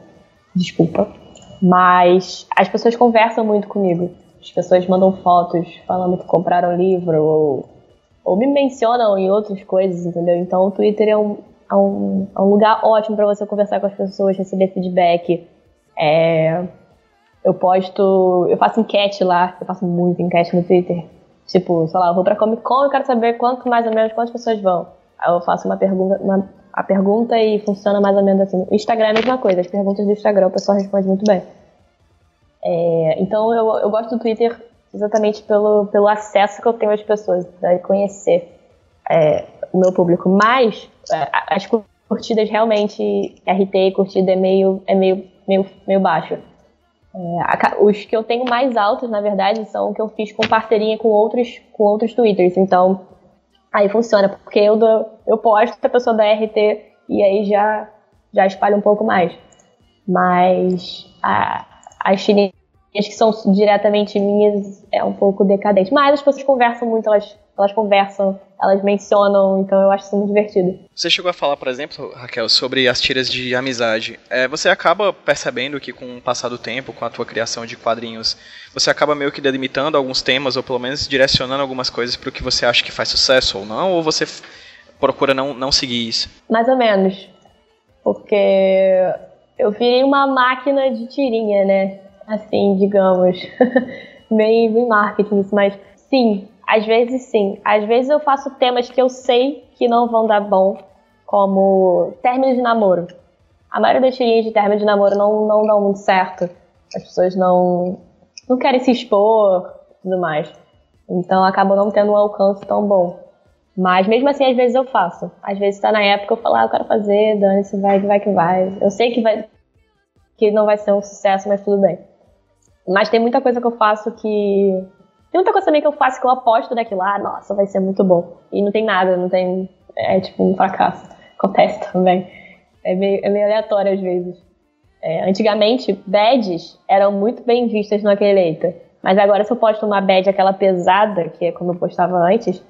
Desculpa. Mas as pessoas conversam muito comigo. As pessoas mandam fotos falando que compraram livro ou, ou me mencionam em outras coisas, entendeu? Então o Twitter é um, é um, é um lugar ótimo para você conversar com as pessoas, receber feedback. É, eu posto. Eu faço enquete lá, eu faço muito enquete no Twitter. Tipo, sei lá, eu vou pra Comic Con e quero saber quanto mais ou menos quantas pessoas vão. Aí eu faço uma pergunta, uma a pergunta e funciona mais ou menos assim. O Instagram é a mesma coisa, as perguntas do Instagram o pessoal responde muito bem. É, então eu, eu gosto do Twitter exatamente pelo, pelo acesso que eu tenho às pessoas, de conhecer é, o meu público. Mas é, as curtidas realmente, RT e curtida é meio, é meio, meio, meio baixo. É, os que eu tenho mais altos, na verdade, são que eu fiz com parceirinha com outros, com outros Twitters. Então, Aí funciona, porque eu, do, eu posto a pessoa da RT e aí já, já espalha um pouco mais. Mas a, as chinesas que são diretamente minhas é um pouco decadente. Mas as pessoas conversam muito, elas, elas conversam, elas mencionam, então eu acho isso muito divertido. Você chegou a falar, por exemplo, Raquel, sobre as tiras de amizade. É, você acaba percebendo que com o passar do tempo, com a tua criação de quadrinhos, você acaba meio que delimitando alguns temas, ou pelo menos direcionando algumas coisas para o que você acha que faz sucesso ou não, ou você procura não, não seguir isso? Mais ou menos. Porque eu virei uma máquina de tirinha, né? Assim, digamos. (laughs) meio em marketing, mas sim, às vezes sim. Às vezes eu faço temas que eu sei que não vão dar bom, como término de namoro. A maioria das tirinhas de término de namoro não, não dão muito certo. As pessoas não, não querem se expor tudo mais. Então acaba não tendo um alcance tão bom. Mas mesmo assim, às vezes eu faço. Às vezes tá na época eu falo, ah, eu quero fazer, dane-se, vai que vai que vai. Eu sei que vai que não vai ser um sucesso, mas tudo bem. Mas tem muita coisa que eu faço que tem muita coisa também que eu faço que eu aposto naquilo, ah, nossa, vai ser muito bom. E não tem nada, não tem. É tipo um fracasso. (laughs) Acontece também. É meio, é meio aleatório às vezes. É, antigamente, badges eram muito bem vistas no Aqueleita. Mas agora, se eu posto uma badge aquela pesada, que é como eu postava antes,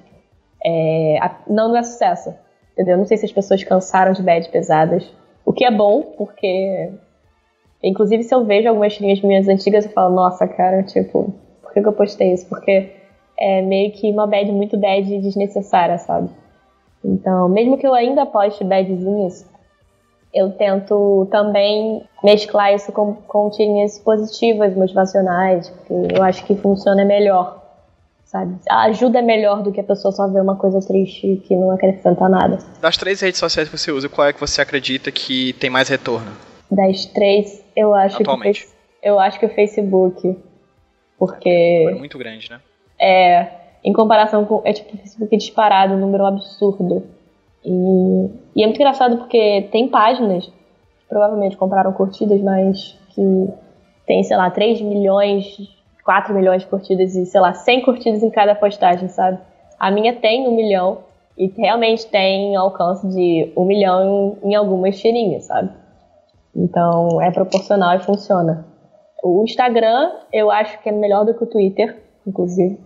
é, não, não é sucesso. Entendeu? Não sei se as pessoas cansaram de badges pesadas. O que é bom, porque. Inclusive, se eu vejo algumas tirinhas minhas antigas, eu falo, nossa, cara, tipo, que, que eu postei isso? Porque é meio que uma bad muito bad desnecessária, sabe? Então, mesmo que eu ainda poste badzinhos, eu tento também mesclar isso com, com tirinhas positivas, motivacionais, porque eu acho que funciona melhor, sabe? A ajuda é melhor do que a pessoa só ver uma coisa triste que não acrescenta nada. Das três redes sociais que você usa, qual é que você acredita que tem mais retorno? Das três, eu acho Atualmente. que eu acho que o Facebook porque. É muito grande, né? É. Em comparação com. É tipo, o Facebook é disparado, um número absurdo. E, e é muito engraçado porque tem páginas que provavelmente compraram curtidas, mas que tem, sei lá, 3 milhões, 4 milhões de curtidas e, sei lá, 100 curtidas em cada postagem, sabe? A minha tem um milhão e realmente tem alcance de um milhão em, em algumas tirinhas, sabe? Então é proporcional e funciona. O Instagram eu acho que é melhor do que o Twitter, inclusive.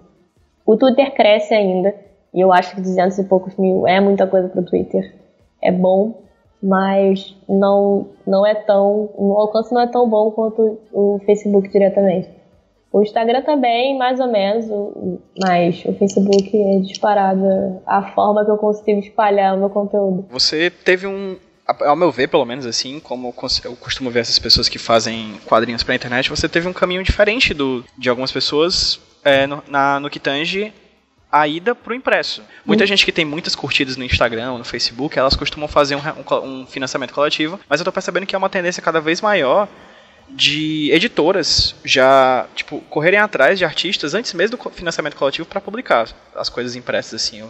O Twitter cresce ainda, e eu acho que 200 e poucos mil é muita coisa para o Twitter. É bom, mas não, não é tão. O alcance não é tão bom quanto o Facebook diretamente. O Instagram também, mais ou menos, mas o Facebook é disparado a forma que eu consigo espalhar o meu conteúdo. Você teve um, ao meu ver, pelo menos assim, como eu costumo ver essas pessoas que fazem quadrinhos pra internet, você teve um caminho diferente do de algumas pessoas é, no, na, no que tange a ida pro impresso. Muita hum. gente que tem muitas curtidas no Instagram no Facebook, elas costumam fazer um, um, um financiamento coletivo, mas eu tô percebendo que é uma tendência cada vez maior de editoras já, tipo, correrem atrás de artistas antes mesmo do financiamento coletivo para publicar as coisas impressas, assim.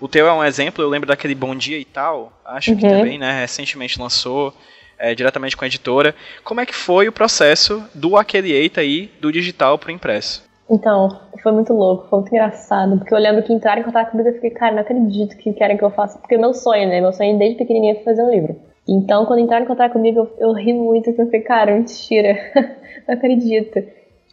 O teu é um exemplo, eu lembro daquele Bom Dia e tal, acho uhum. que também, né, recentemente lançou é, diretamente com a editora. Como é que foi o processo do Aqueliate aí, do digital pro impresso? Então, foi muito louco, foi muito engraçado, porque eu lembro que entraram em contato comigo e fiquei, cara, não acredito que querem que eu faça, porque meu sonho, né, meu sonho desde pequenininha foi fazer um livro. Então, quando entraram em contato comigo, eu, eu ri muito, porque eu falei, cara, mentira, (laughs) não acredito.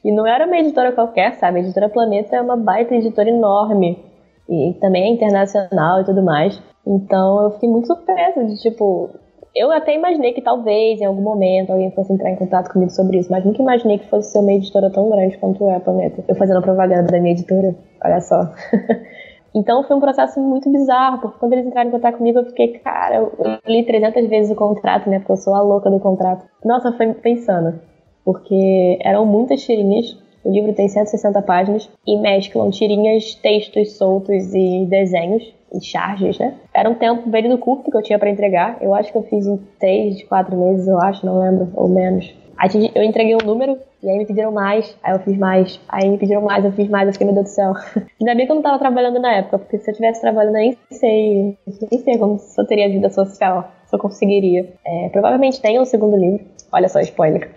E não era uma editora qualquer, sabe? A editora Planeta é uma baita editora enorme. E também é internacional e tudo mais. Então eu fiquei muito surpresa de, tipo, eu até imaginei que talvez em algum momento alguém fosse entrar em contato comigo sobre isso, mas nunca imaginei que fosse ser uma editora tão grande quanto é a Planeta. Eu fazendo propaganda da minha editora, olha só. (laughs) Então foi um processo muito bizarro, porque quando eles entraram em contato comigo, eu fiquei, cara, eu li 300 vezes o contrato, né? Porque eu sou a louca do contrato. Nossa, foi pensando. Porque eram muitas tirinhas, o livro tem 160 páginas, e mesclam tirinhas, textos soltos e desenhos, e charges, né? Era um tempo bem do curto que eu tinha para entregar. Eu acho que eu fiz em 3, 4 meses, eu acho, não lembro, ou menos. Aí eu entreguei um número, e aí me pediram mais, aí eu fiz mais, aí me pediram mais, eu fiz mais, eu fiquei, meu Deus do céu. (laughs) Ainda bem que eu não tava trabalhando na época, porque se eu tivesse trabalhando, nem sei, nem sei como se eu teria vida social, se eu conseguiria. É, provavelmente tem um segundo livro, olha só, spoiler.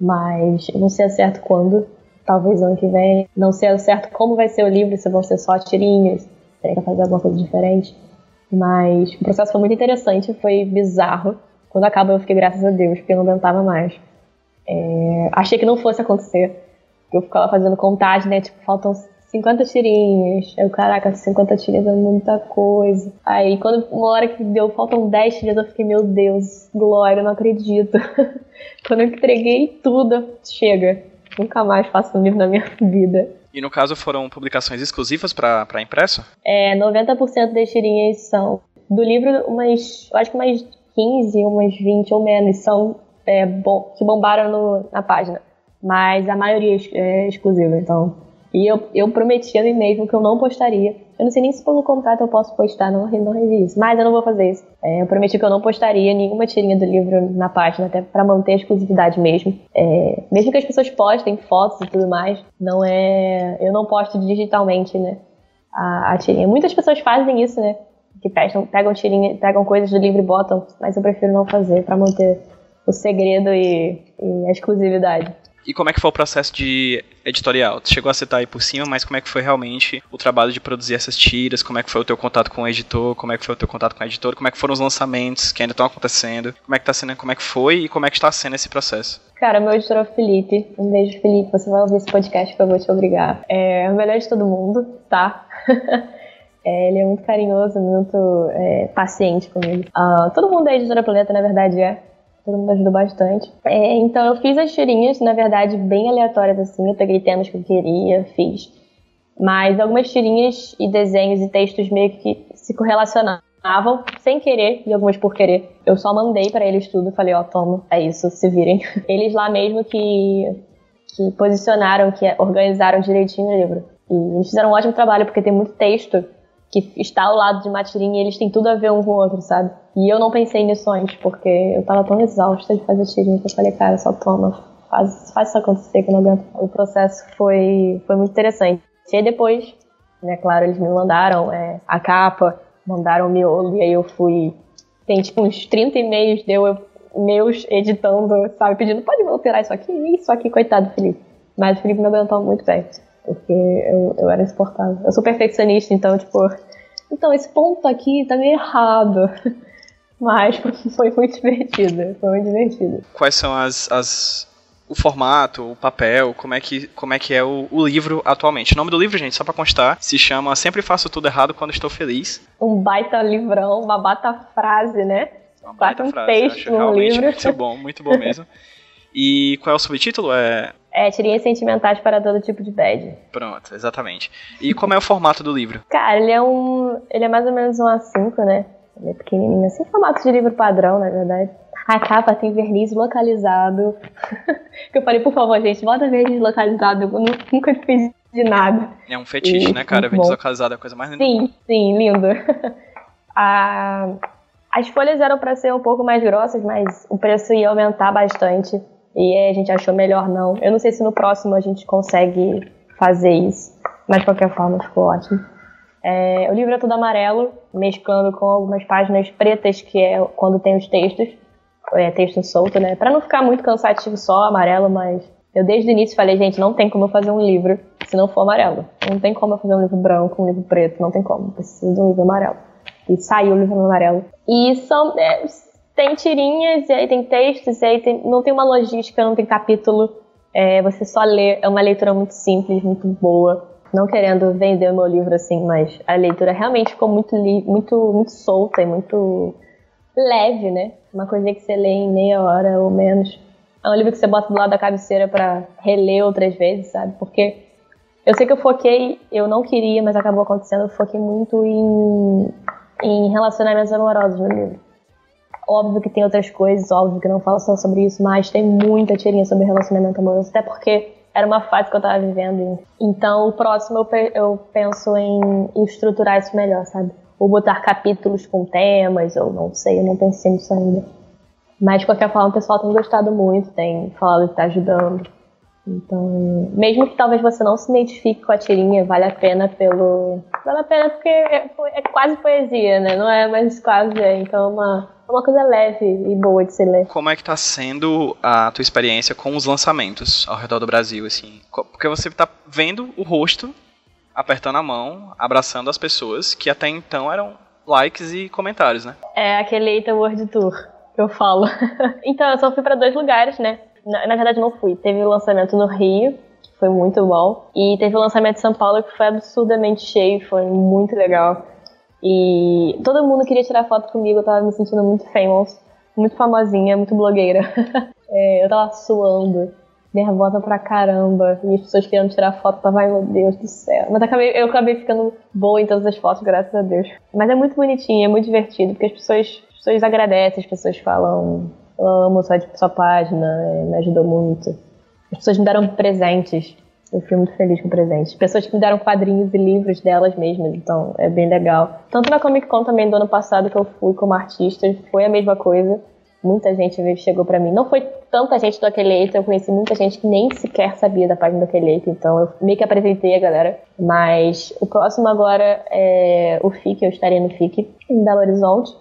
Mas eu não sei certo quando, talvez ano que vem. Não sei certo como vai ser o livro, se vão ser só tirinhas, teria que fazer alguma coisa diferente. Mas o processo foi muito interessante, foi bizarro. Quando acaba eu fiquei graças a Deus, porque eu não aguentava mais. É, achei que não fosse acontecer. Eu ficava fazendo contagem, né? Tipo, faltam 50 tirinhas. Eu, caraca, 50 tirinhas é muita coisa. Aí, quando uma hora que deu, faltam 10 tirinhas, eu fiquei, meu Deus, glória, não acredito. (laughs) quando eu entreguei tudo, chega. Nunca mais faço um livro na minha (laughs) vida. E no caso foram publicações exclusivas para impresso? É, 90% das tirinhas são do livro, umas, eu acho que umas 15, umas 20 ou menos são é, bom, que bombaram no, na página. Mas a maioria é exclusiva, então. E eu, eu prometi a mim mesmo que eu não postaria. Eu não sei nem se pelo contrato eu posso postar, não, não revi isso. Mas eu não vou fazer isso. É, eu prometi que eu não postaria nenhuma tirinha do livro na página, até para manter a exclusividade mesmo. É, mesmo que as pessoas postem fotos e tudo mais, não é. Eu não posto digitalmente, né? A, a tirinha. Muitas pessoas fazem isso, né? Que pegam, pegam tirinha, pegam coisas do livro e botam, mas eu prefiro não fazer para manter o segredo e, e, a exclusividade. E como é que foi o processo de editorial? Tu chegou a citar aí por cima, mas como é que foi realmente o trabalho de produzir essas tiras? Como é que foi o teu contato com o editor? Como é que foi o teu contato com a editora? Como é que foram os lançamentos que ainda estão acontecendo? Como é que tá sendo, como é que foi e como é que está sendo esse processo? Cara, meu editor é o Felipe. Um beijo, Felipe. Você vai ouvir esse podcast que eu vou te obrigar. É o melhor de todo mundo, tá? (laughs) É, ele é muito carinhoso, muito é, paciente comigo. Uh, todo mundo da Editora Planeta, na verdade, é todo mundo ajudou bastante. É, então eu fiz as tirinhas, na verdade, bem aleatórias assim. Eu peguei temas que eu queria, fiz. Mas algumas tirinhas e desenhos e textos meio que se correlacionavam sem querer e algumas por querer. Eu só mandei para eles tudo, falei, ó, oh, toma, é isso, se virem. (laughs) Eles lá mesmo que que posicionaram, que organizaram direitinho o livro. E eles fizeram um ótimo trabalho porque tem muito texto que está ao lado de uma tirinha e eles têm tudo a ver um com o outro, sabe? E eu não pensei nisso antes, porque eu tava tão exausta de fazer tirinha que eu falei, cara, só toma, faz, faz isso acontecer que eu não aguento. O processo foi, foi muito interessante. E aí depois, né, claro, eles me mandaram é, a capa, mandaram o miolo, e aí eu fui. Tem tipo uns 30 e-mails deu eu, meus editando, sabe, pedindo, pode alterar isso aqui, isso aqui, coitado do Felipe. Mas o Felipe me aguentou muito bem, porque eu, eu era insuportável. Eu sou perfeccionista, então, tipo, então esse ponto aqui tá meio errado. (laughs) Mas (laughs) foi muito divertido. Foi muito divertido. Quais são as, as o formato, o papel, como é que, como é, que é o, o livro atualmente. O nome do livro, gente, só para constar, se chama Sempre Faço Tudo Errado Quando Estou Feliz. Um baita livrão, uma baita frase, né? Uma baita um frase, texto no livro. Muito bom, muito bom mesmo. (laughs) E qual é o subtítulo? É é, tirinhas sentimentais para todo tipo de bad. Pronto, exatamente. E como é o formato do livro? Cara, ele é um. Ele é mais ou menos um A5, né? Ele é pequenininho, assim, formato de livro padrão, na verdade. A capa tem verniz localizado. (laughs) que eu falei, por favor, gente, bota verniz localizado. Eu nunca fiz de nada. É um fetiche, e, né, cara? Verniz localizado é a coisa mais linda. Sim, sim, lindo. (laughs) a, as folhas eram para ser um pouco mais grossas, mas o preço ia aumentar bastante. E a gente achou melhor não. Eu não sei se no próximo a gente consegue fazer isso. Mas de qualquer forma ficou ótimo. É, o livro é todo amarelo, mesclando com algumas páginas pretas, que é quando tem os textos é, texto solto, né? Para não ficar muito cansativo só amarelo, mas eu desde o início falei, gente, não tem como eu fazer um livro se não for amarelo. Não tem como eu fazer um livro branco, um livro preto, não tem como. Preciso de um livro amarelo. E saiu o livro amarelo. E são. É, tem tirinhas, e aí tem textos, e aí tem, não tem uma logística, não tem capítulo. É, você só lê, é uma leitura muito simples, muito boa. Não querendo vender o meu livro assim, mas a leitura realmente ficou muito, muito, muito solta e muito leve, né? Uma coisinha que você lê em meia hora ou menos. É um livro que você bota do lado da cabeceira para reler outras vezes, sabe? Porque eu sei que eu foquei, eu não queria, mas acabou acontecendo, eu foquei muito em, em relacionamentos amorosos no livro. Óbvio que tem outras coisas, óbvio que não fala só sobre isso, mas tem muita tirinha sobre relacionamento amoroso, até porque era uma fase que eu tava vivendo. Então, o próximo eu, eu penso em estruturar isso melhor, sabe? ou botar capítulos com temas, ou não sei, eu não pensei nisso ainda. Mas de qualquer forma o pessoal tem gostado muito, tem falado que está ajudando. Então, mesmo que talvez você não se identifique com a tirinha, vale a pena pelo. Vale a pena porque é, é quase poesia, né? Não é, mas quase é. Então é uma, uma coisa leve e boa de se ler. Como é que tá sendo a tua experiência com os lançamentos ao redor do Brasil, assim? Porque você tá vendo o rosto apertando a mão, abraçando as pessoas que até então eram likes e comentários, né? É aquele Eita World Tour que eu falo. (laughs) então, eu só fui para dois lugares, né? Na, na, verdade, não fui. Teve o lançamento no Rio, que foi muito bom. E teve o lançamento em São Paulo, que foi absurdamente cheio, foi muito legal. E todo mundo queria tirar foto comigo, eu tava me sentindo muito famous, muito famosinha, muito blogueira. (laughs) é, eu tava suando nervosa pra caramba. E as pessoas querendo tirar foto, tava, ai meu Deus do céu. Mas acabei, eu acabei ficando boa em todas as fotos, graças a Deus. Mas é muito bonitinho, é muito divertido, porque as pessoas, as pessoas agradecem, as pessoas falam, eu amo sua, sua página, é, me ajudou muito. As pessoas me deram presentes. Eu fui muito feliz com presentes. Pessoas que me deram quadrinhos e livros delas mesmas, então é bem legal. Tanto na Comic Con também do ano passado que eu fui como artista, foi a mesma coisa. Muita gente chegou para mim. Não foi tanta gente do Aqueleito, eu conheci muita gente que nem sequer sabia da página do Aqueleito, então eu meio que apresentei a galera. Mas o próximo agora é o FIC, eu estarei no FIC, em Belo Horizonte.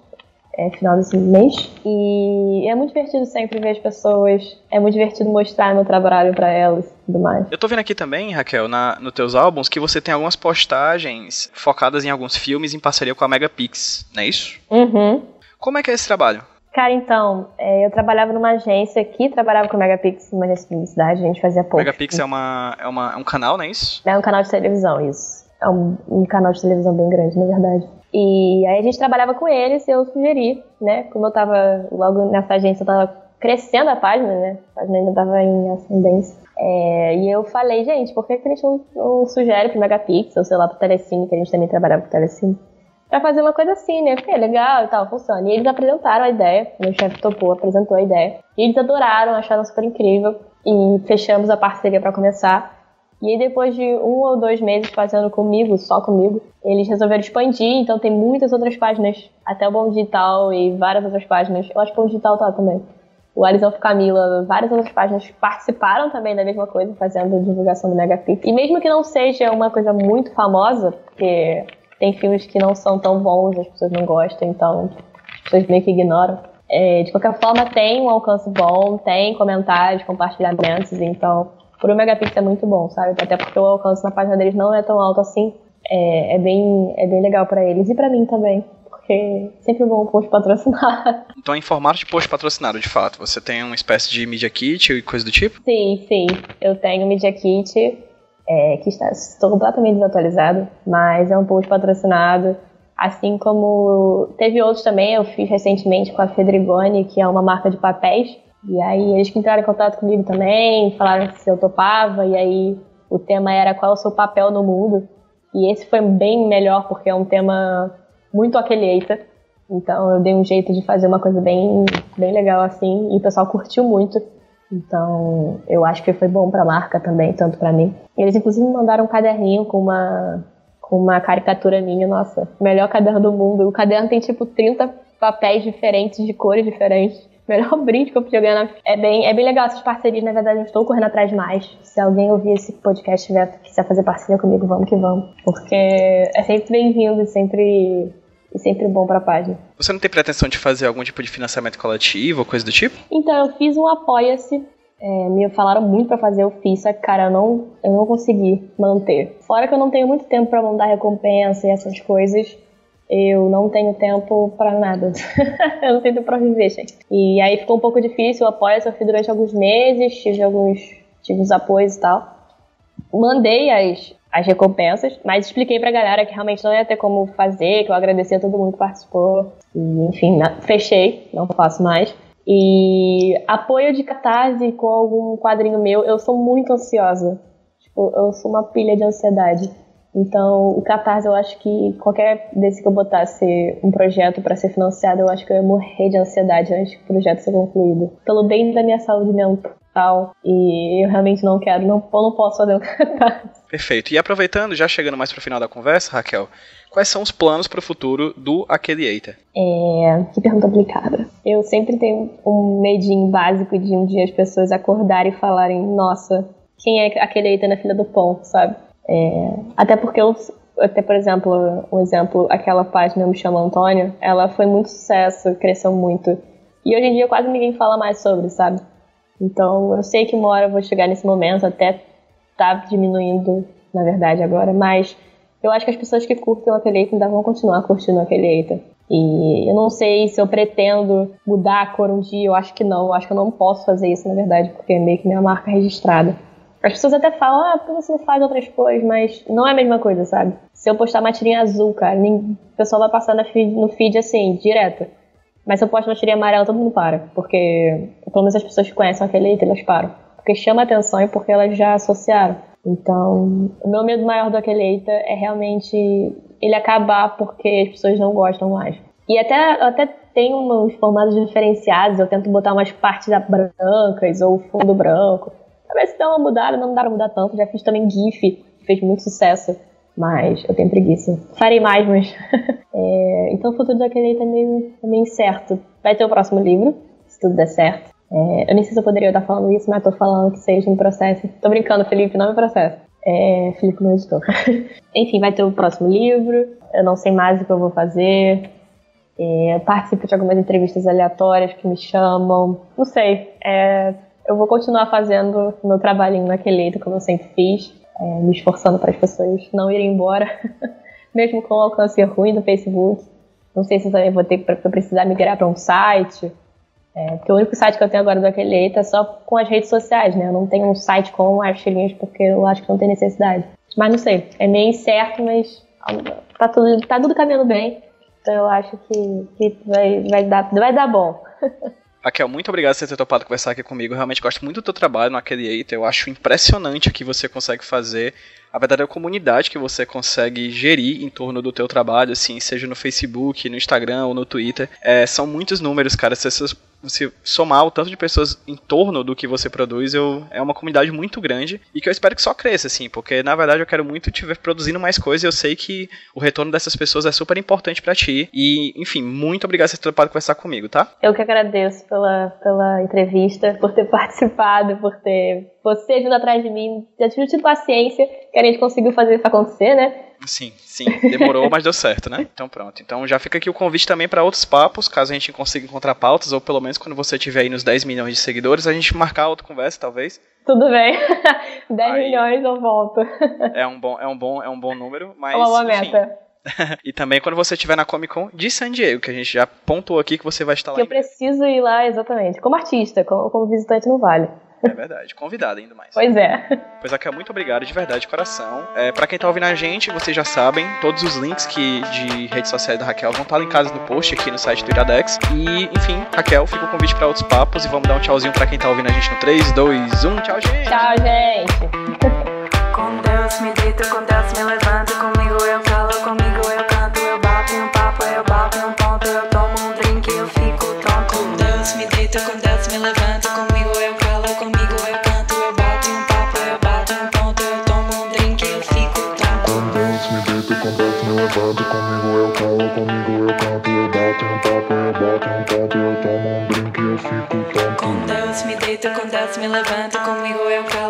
É final desse mês. E é muito divertido sempre ver as pessoas. É muito divertido mostrar meu trabalho para elas e tudo mais. Eu tô vendo aqui também, Raquel, na, nos teus álbuns, que você tem algumas postagens focadas em alguns filmes em parceria com a Megapix, não é isso? Uhum. Como é que é esse trabalho? Cara, então, é, eu trabalhava numa agência que trabalhava com Megapix, uma agência de publicidade, a gente fazia pouco. Megapix é, uma, é, uma, é um canal, não é isso? É um canal de televisão, isso. É um, um canal de televisão bem grande, na verdade. E aí a gente trabalhava com eles e eu sugeri, né? Como eu tava logo nessa agência, eu tava crescendo a página, né? A página ainda tava em ascendência. É, e eu falei, gente, por que, que a gente não, não sugere pro Megapix, ou sei lá, pro Telecine, que a gente também trabalhava com Telecine? para fazer uma coisa assim, né? Porque é legal e tal, funciona. E eles apresentaram a ideia, meu chefe topou, apresentou a ideia. E eles adoraram, acharam super incrível. E fechamos a parceria para começar. E aí, depois de um ou dois meses fazendo comigo, só comigo, eles resolveram expandir. Então, tem muitas outras páginas, até o Bom Digital e várias outras páginas. Eu acho que o Bom Digital tá também. O Alisson Camila, várias outras páginas participaram também da mesma coisa, fazendo divulgação do Megapix. E mesmo que não seja uma coisa muito famosa, porque tem filmes que não são tão bons, as pessoas não gostam, então as pessoas meio que ignoram. É, de qualquer forma, tem um alcance bom, tem comentários, compartilhamentos, então por um megapixel é muito bom, sabe? Até porque o alcance na página deles não é tão alto assim. É, é bem, é bem legal para eles e para mim também, porque sempre bom um post patrocinado. (laughs) Então, em formato de post patrocinado, de fato, você tem uma espécie de Media Kit e coisa do tipo? Sim, sim. Eu tenho Media Kit, é, que está estou completamente desatualizado, mas é um post patrocinado. Assim como teve outros também, eu fiz recentemente com a Fedrigoni, que é uma marca de papéis. E aí eles que entraram em contato comigo também, falaram se eu topava, e aí o tema era qual é o seu papel no mundo. E esse foi bem melhor porque é um tema muito aqueleita. Então eu dei um jeito de fazer uma coisa bem, bem legal assim e o pessoal curtiu muito. Então eu acho que foi bom para a marca também, tanto para mim. Eles inclusive me mandaram um caderninho com uma com uma caricatura minha, nossa, melhor caderno do mundo. O caderno tem tipo 30 papéis diferentes de cores diferentes melhor (laughs) brinde que eu podia ganhar. Na... É bem, é bem legal essas parcerias, na verdade, eu estou correndo atrás mais. Se alguém ouvir esse podcast e tiver, quiser fazer parceria comigo, vamos que vamos. Porque é sempre bem-vindo e sempre, e sempre bom para a página. Você não tem pretensão de fazer algum tipo de financiamento coletivo ou coisa do tipo? Então, eu fiz um Apoia-se. É, me falaram muito para fazer, eu fiz, só que, cara, eu não, eu não consegui manter. Fora que eu não tenho muito tempo para mandar recompensa e essas coisas eu não tenho tempo para nada. (laughs) eu não tenho tempo para viver, gente. E aí ficou um pouco difícil o apoio, eu fiz durante alguns meses, tive alguns tive os apoios e tal. Mandei as, as recompensas, mas expliquei pra galera que realmente não ia ter como fazer, que eu agradecia a todo mundo que participou. E, enfim, fechei, não faço mais. E apoio de catarse com algum quadrinho meu, eu sou muito ansiosa. Tipo, eu sou uma pilha de ansiedade. Então, o Catarse, eu acho que qualquer desse que eu botasse um projeto para ser financiado, eu acho que eu ia morrer de ansiedade antes que o projeto ser concluído. Pelo bem da minha saúde mental. E eu realmente não quero, não, eu não posso fazer o (laughs) Catarse. Perfeito. E aproveitando, já chegando mais pro final da conversa, Raquel, quais são os planos para o futuro do Aqueliator? É, que pergunta complicada. Eu sempre tenho um medinho básico de um dia as pessoas acordarem e falarem: Nossa, quem é aquele Eita na fila do pão, sabe? É, até porque eu, até por exemplo, um exemplo, aquela página Me Chama Antônio, ela foi muito sucesso, cresceu muito. E hoje em dia quase ninguém fala mais sobre, sabe? Então eu sei que uma hora eu vou chegar nesse momento, até tá diminuindo, na verdade, agora, mas eu acho que as pessoas que curtem o Atelier ainda vão continuar curtindo o Atelier. E eu não sei se eu pretendo mudar a cor um dia, eu acho que não, eu acho que eu não posso fazer isso, na verdade, porque é meio que minha marca registrada. As pessoas até falam, ah, por que você não faz outras cores? Mas não é a mesma coisa, sabe? Se eu postar uma tirinha azul, cara, nem... o pessoal vai passar feed, no feed assim, direto. Mas se eu posto uma tirinha amarela, todo mundo para. Porque, pelo menos as pessoas que conhecem aquele letra, elas param. Porque chama atenção e porque elas já associaram. Então, o meu medo maior do Aqueleita é realmente ele acabar porque as pessoas não gostam mais. E até, até tem uns formatos diferenciados, eu tento botar umas partes brancas ou fundo branco. Pra ver se dá uma mudada, não dá pra mudar tanto. Já fiz também GIF, fez muito sucesso. Mas eu tenho preguiça. Farei mais, mas. (laughs) é, então o futuro daquele tá meio, tá meio incerto. Vai ter o próximo livro, se tudo der certo. É, eu nem sei se eu poderia estar falando isso, mas tô falando que seja em processo. Tô brincando, Felipe, não é processo. É, Felipe, meu editor. (laughs) Enfim, vai ter o próximo livro. Eu não sei mais o que eu vou fazer. É, participo de algumas entrevistas aleatórias que me chamam. Não sei. É, eu vou continuar fazendo meu trabalhinho naquele como eu sempre fiz, é, me esforçando para as pessoas não irem embora, (laughs) mesmo com o alcance ruim do Facebook. Não sei se eu também vou ter que precisar migrar para um site, é, porque o único site que eu tenho agora do Aquele é só com as redes sociais, né? Eu não tenho um site com as porque eu acho que não tem necessidade. Mas não sei, é meio incerto, mas tá tudo, tá tudo caminhando bem. Então eu acho que, que vai, vai, dar, vai dar bom. (laughs) Raquel, muito obrigado por ter topado conversar aqui comigo. Eu realmente gosto muito do teu trabalho no Affiliate. Eu acho impressionante o que você consegue fazer. A verdadeira comunidade que você consegue gerir em torno do teu trabalho, assim, seja no Facebook, no Instagram ou no Twitter. É, são muitos números, cara. Se essas você somar o tanto de pessoas em torno do que você produz, eu, é uma comunidade muito grande e que eu espero que só cresça, assim, porque na verdade eu quero muito te ver produzindo mais coisas e eu sei que o retorno dessas pessoas é super importante para ti. E, enfim, muito obrigado por ter topado conversar comigo, tá? Eu que agradeço pela, pela entrevista, por ter (laughs) participado, por ter você vindo atrás de mim, já tive paciência, que a gente conseguiu fazer isso acontecer, né? Sim, sim. Demorou, mas deu certo, né? Então pronto. Então já fica aqui o convite também para outros papos, caso a gente consiga encontrar pautas, ou pelo menos quando você tiver aí nos 10 milhões de seguidores, a gente marcar outra conversa, talvez. Tudo bem. (laughs) 10 aí, milhões eu volto. É um bom, é um bom, é um bom número, mas. É uma boa enfim. meta. (laughs) e também quando você estiver na Comic Con de San Diego, que a gente já pontuou aqui que você vai estar lá. Que eu preciso ir lá, exatamente. Como artista, como, como visitante não vale. É verdade, convidada ainda mais. Pois é. Pois aqui, muito obrigado de verdade, de coração. É, para quem tá ouvindo a gente, vocês já sabem, todos os links que de redes sociais da Raquel vão tá estar em casa no post aqui no site do Iradex. E, enfim, Raquel, fica o convite para outros papos e vamos dar um tchauzinho para quem tá ouvindo a gente no 3, 2, 1. Tchau, gente! Tchau, gente! com Deus me deito, com Se me levanto, comigo é eu calo.